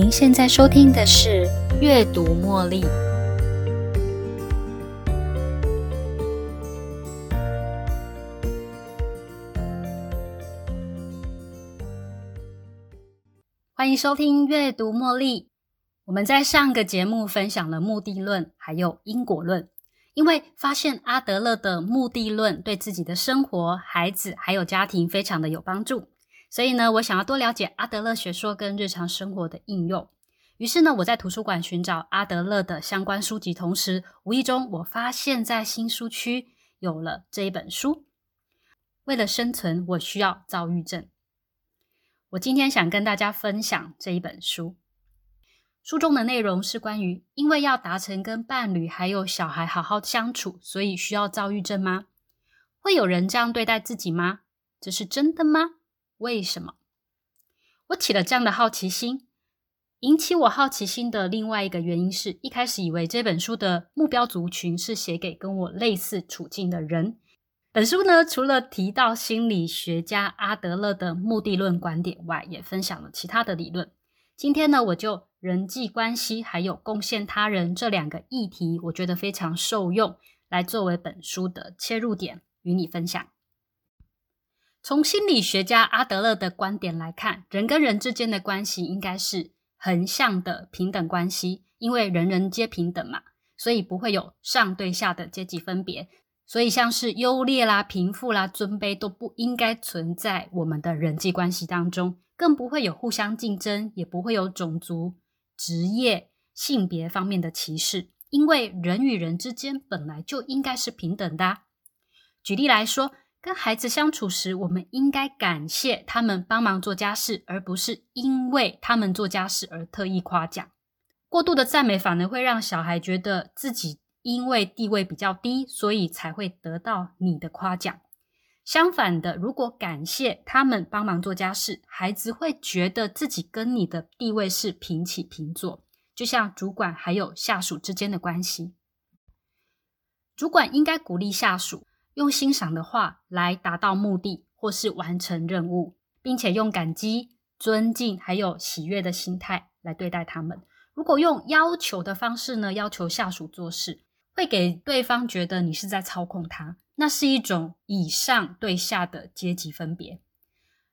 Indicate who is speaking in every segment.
Speaker 1: 您现在收听的是《阅读茉莉》。欢迎收听《阅读茉莉》。我们在上个节目分享了目的论，还有因果论。因为发现阿德勒的目的论对自己的生活、孩子还有家庭非常的有帮助，所以呢，我想要多了解阿德勒学说跟日常生活的应用。于是呢，我在图书馆寻找阿德勒的相关书籍，同时无意中我发现，在新书区有了这一本书。为了生存，我需要躁郁症。我今天想跟大家分享这一本书。书中的内容是关于，因为要达成跟伴侣还有小孩好好相处，所以需要躁郁症吗？会有人这样对待自己吗？这是真的吗？为什么？我起了这样的好奇心。引起我好奇心的另外一个原因是，一开始以为这本书的目标族群是写给跟我类似处境的人。本书呢，除了提到心理学家阿德勒的目的论观点外，也分享了其他的理论。今天呢，我就人际关系还有贡献他人这两个议题，我觉得非常受用，来作为本书的切入点与你分享。从心理学家阿德勒的观点来看，人跟人之间的关系应该是。横向的平等关系，因为人人皆平等嘛，所以不会有上对下的阶级分别。所以像是优劣啦、贫富啦、尊卑都不应该存在我们的人际关系当中，更不会有互相竞争，也不会有种族、职业、性别方面的歧视，因为人与人之间本来就应该是平等的。举例来说。跟孩子相处时，我们应该感谢他们帮忙做家事，而不是因为他们做家事而特意夸奖。过度的赞美反而会让小孩觉得自己因为地位比较低，所以才会得到你的夸奖。相反的，如果感谢他们帮忙做家事，孩子会觉得自己跟你的地位是平起平坐，就像主管还有下属之间的关系。主管应该鼓励下属。用欣赏的话来达到目的，或是完成任务，并且用感激、尊敬还有喜悦的心态来对待他们。如果用要求的方式呢，要求下属做事，会给对方觉得你是在操控他，那是一种以上对下的阶级分别。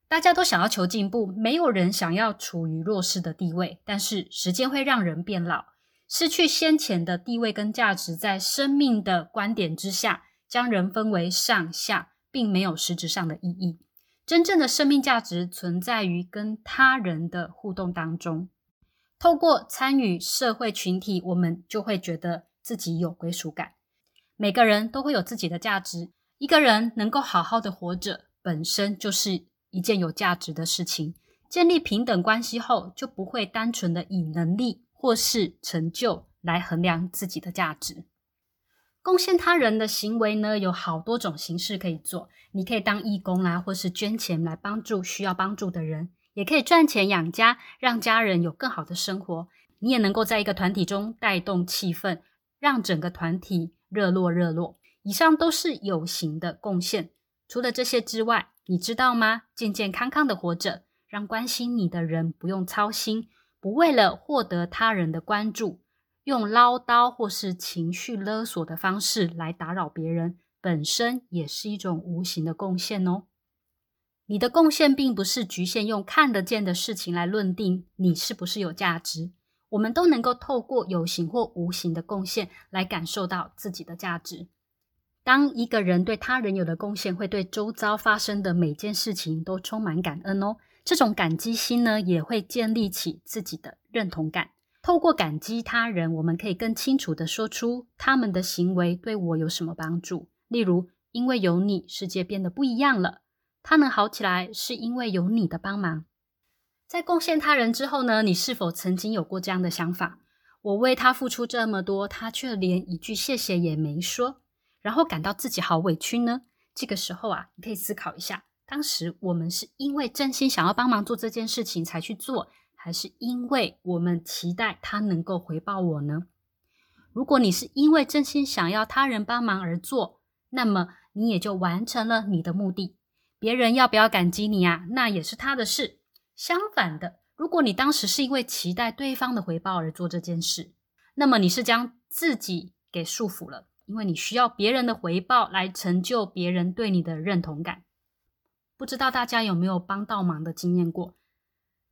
Speaker 1: 大家都想要求进步，没有人想要处于弱势的地位。但是时间会让人变老，失去先前的地位跟价值，在生命的观点之下。将人分为上下，并没有实质上的意义。真正的生命价值存在于跟他人的互动当中。透过参与社会群体，我们就会觉得自己有归属感。每个人都会有自己的价值。一个人能够好好的活着，本身就是一件有价值的事情。建立平等关系后，就不会单纯的以能力或是成就来衡量自己的价值。贡献他人的行为呢，有好多种形式可以做。你可以当义工啦，或是捐钱来帮助需要帮助的人，也可以赚钱养家，让家人有更好的生活。你也能够在一个团体中带动气氛，让整个团体热络热络。以上都是有形的贡献。除了这些之外，你知道吗？健健康康的活着，让关心你的人不用操心，不为了获得他人的关注。用唠叨或是情绪勒索的方式来打扰别人，本身也是一种无形的贡献哦。你的贡献并不是局限用看得见的事情来论定你是不是有价值。我们都能够透过有形或无形的贡献来感受到自己的价值。当一个人对他人有了贡献，会对周遭发生的每件事情都充满感恩哦。这种感激心呢，也会建立起自己的认同感。透过感激他人，我们可以更清楚的说出他们的行为对我有什么帮助。例如，因为有你，世界变得不一样了。他能好起来，是因为有你的帮忙。在贡献他人之后呢？你是否曾经有过这样的想法？我为他付出这么多，他却连一句谢谢也没说，然后感到自己好委屈呢？这个时候啊，你可以思考一下，当时我们是因为真心想要帮忙做这件事情才去做。还是因为我们期待他能够回报我呢？如果你是因为真心想要他人帮忙而做，那么你也就完成了你的目的。别人要不要感激你啊？那也是他的事。相反的，如果你当时是因为期待对方的回报而做这件事，那么你是将自己给束缚了，因为你需要别人的回报来成就别人对你的认同感。不知道大家有没有帮倒忙的经验过？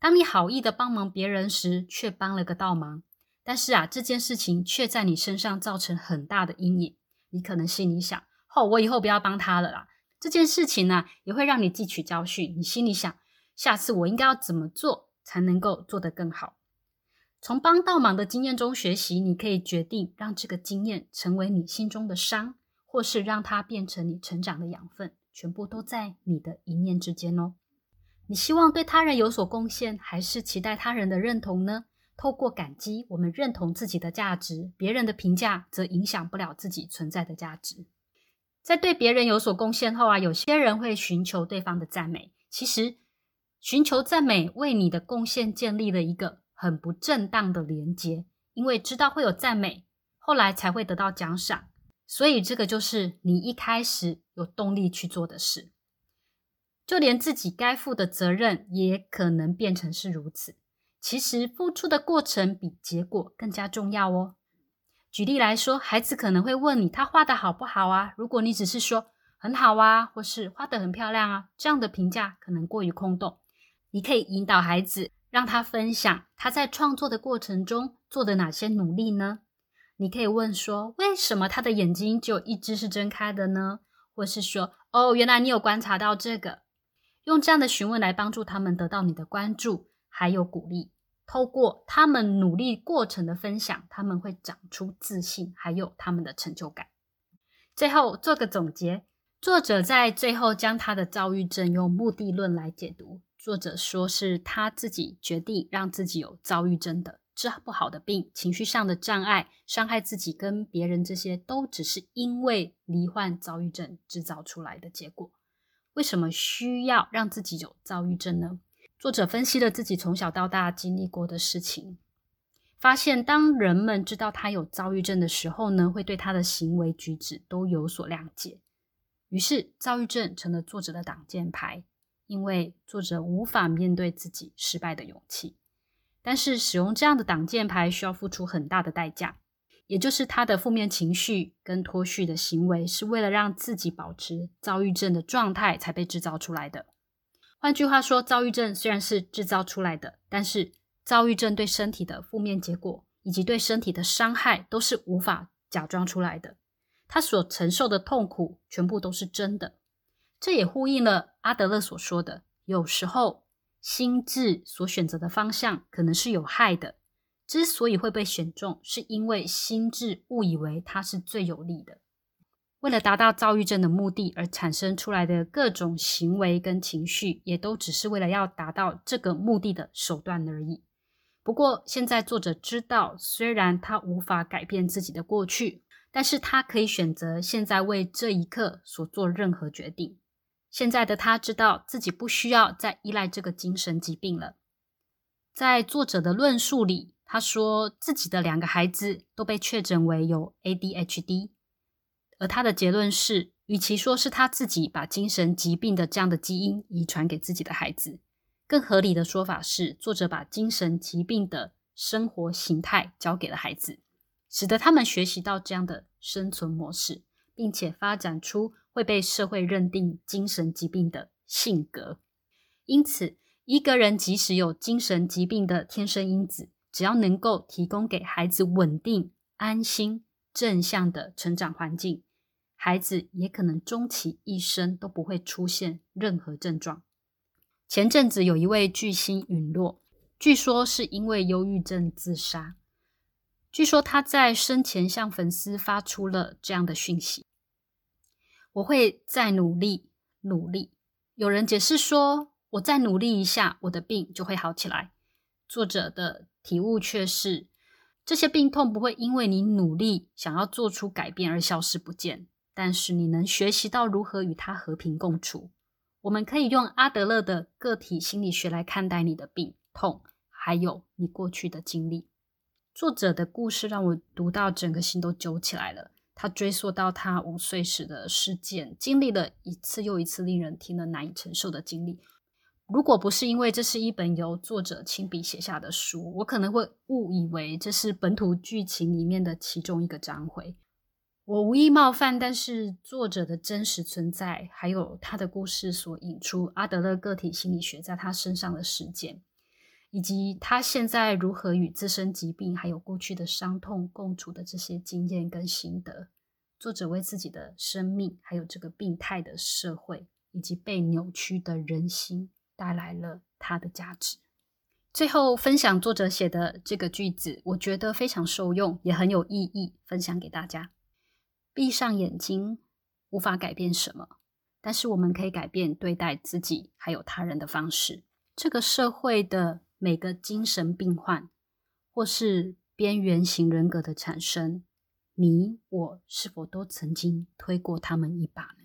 Speaker 1: 当你好意的帮忙别人时，却帮了个倒忙，但是啊，这件事情却在你身上造成很大的阴影。你可能心里想：哦，我以后不要帮他了啦。这件事情呢，也会让你汲取教训。你心里想：下次我应该要怎么做？才能够做得更好。从帮倒忙的经验中学习，你可以决定让这个经验成为你心中的伤，或是让它变成你成长的养分，全部都在你的一念之间哦。你希望对他人有所贡献，还是期待他人的认同呢？透过感激，我们认同自己的价值，别人的评价则影响不了自己存在的价值。在对别人有所贡献后啊，有些人会寻求对方的赞美，其实。寻求赞美，为你的贡献建立了一个很不正当的连接，因为知道会有赞美，后来才会得到奖赏，所以这个就是你一开始有动力去做的事。就连自己该负的责任，也可能变成是如此。其实付出的过程比结果更加重要哦。举例来说，孩子可能会问你他画的好不好啊？如果你只是说很好啊，或是画的很漂亮啊，这样的评价可能过于空洞。你可以引导孩子，让他分享他在创作的过程中做的哪些努力呢？你可以问说：“为什么他的眼睛就一只是睁开的呢？”或是说：“哦，原来你有观察到这个。”用这样的询问来帮助他们得到你的关注，还有鼓励。透过他们努力过程的分享，他们会长出自信，还有他们的成就感。最后做个总结，作者在最后将他的躁郁症用目的论来解读。作者说是他自己决定让自己有躁郁症的治不好的病，情绪上的障碍，伤害自己跟别人，这些都只是因为罹患躁郁症制造出来的结果。为什么需要让自己有躁郁症呢？作者分析了自己从小到大经历过的事情，发现当人们知道他有躁郁症的时候呢，会对他的行为举止都有所谅解。于是，躁郁症成了作者的挡箭牌。因为作者无法面对自己失败的勇气，但是使用这样的挡箭牌需要付出很大的代价，也就是他的负面情绪跟脱序的行为是为了让自己保持躁郁症的状态才被制造出来的。换句话说，躁郁症虽然是制造出来的，但是躁郁症对身体的负面结果以及对身体的伤害都是无法假装出来的，他所承受的痛苦全部都是真的。这也呼应了阿德勒所说的：有时候心智所选择的方向可能是有害的。之所以会被选中，是因为心智误以为它是最有利的。为了达到躁郁症的目的而产生出来的各种行为跟情绪，也都只是为了要达到这个目的的手段而已。不过，现在作者知道，虽然他无法改变自己的过去，但是他可以选择现在为这一刻所做任何决定。现在的他知道自己不需要再依赖这个精神疾病了。在作者的论述里，他说自己的两个孩子都被确诊为有 ADHD，而他的结论是，与其说是他自己把精神疾病的这样的基因遗传给自己的孩子，更合理的说法是，作者把精神疾病的生活形态交给了孩子，使得他们学习到这样的生存模式，并且发展出。会被社会认定精神疾病的性格，因此，一个人即使有精神疾病的天生因子，只要能够提供给孩子稳定、安心、正向的成长环境，孩子也可能终其一生都不会出现任何症状。前阵子有一位巨星陨落，据说是因为忧郁症自杀。据说他在生前向粉丝发出了这样的讯息。我会再努力，努力。有人解释说，我再努力一下，我的病就会好起来。作者的体悟却是，这些病痛不会因为你努力想要做出改变而消失不见，但是你能学习到如何与它和平共处。我们可以用阿德勒的个体心理学来看待你的病痛，还有你过去的经历。作者的故事让我读到整个心都揪起来了。他追溯到他五岁时的事件，经历了一次又一次令人听了难以承受的经历。如果不是因为这是一本由作者亲笔写下的书，我可能会误以为这是本土剧情里面的其中一个章回。我无意冒犯，但是作者的真实存在，还有他的故事所引出阿德勒个体心理学在他身上的实践，以及他现在如何与自身疾病还有过去的伤痛共处的这些经验跟心得，作者为自己的生命，还有这个病态的社会，以及被扭曲的人心。带来了它的价值。最后分享作者写的这个句子，我觉得非常受用，也很有意义，分享给大家。闭上眼睛，无法改变什么，但是我们可以改变对待自己还有他人的方式。这个社会的每个精神病患，或是边缘型人格的产生，你我是否都曾经推过他们一把呢？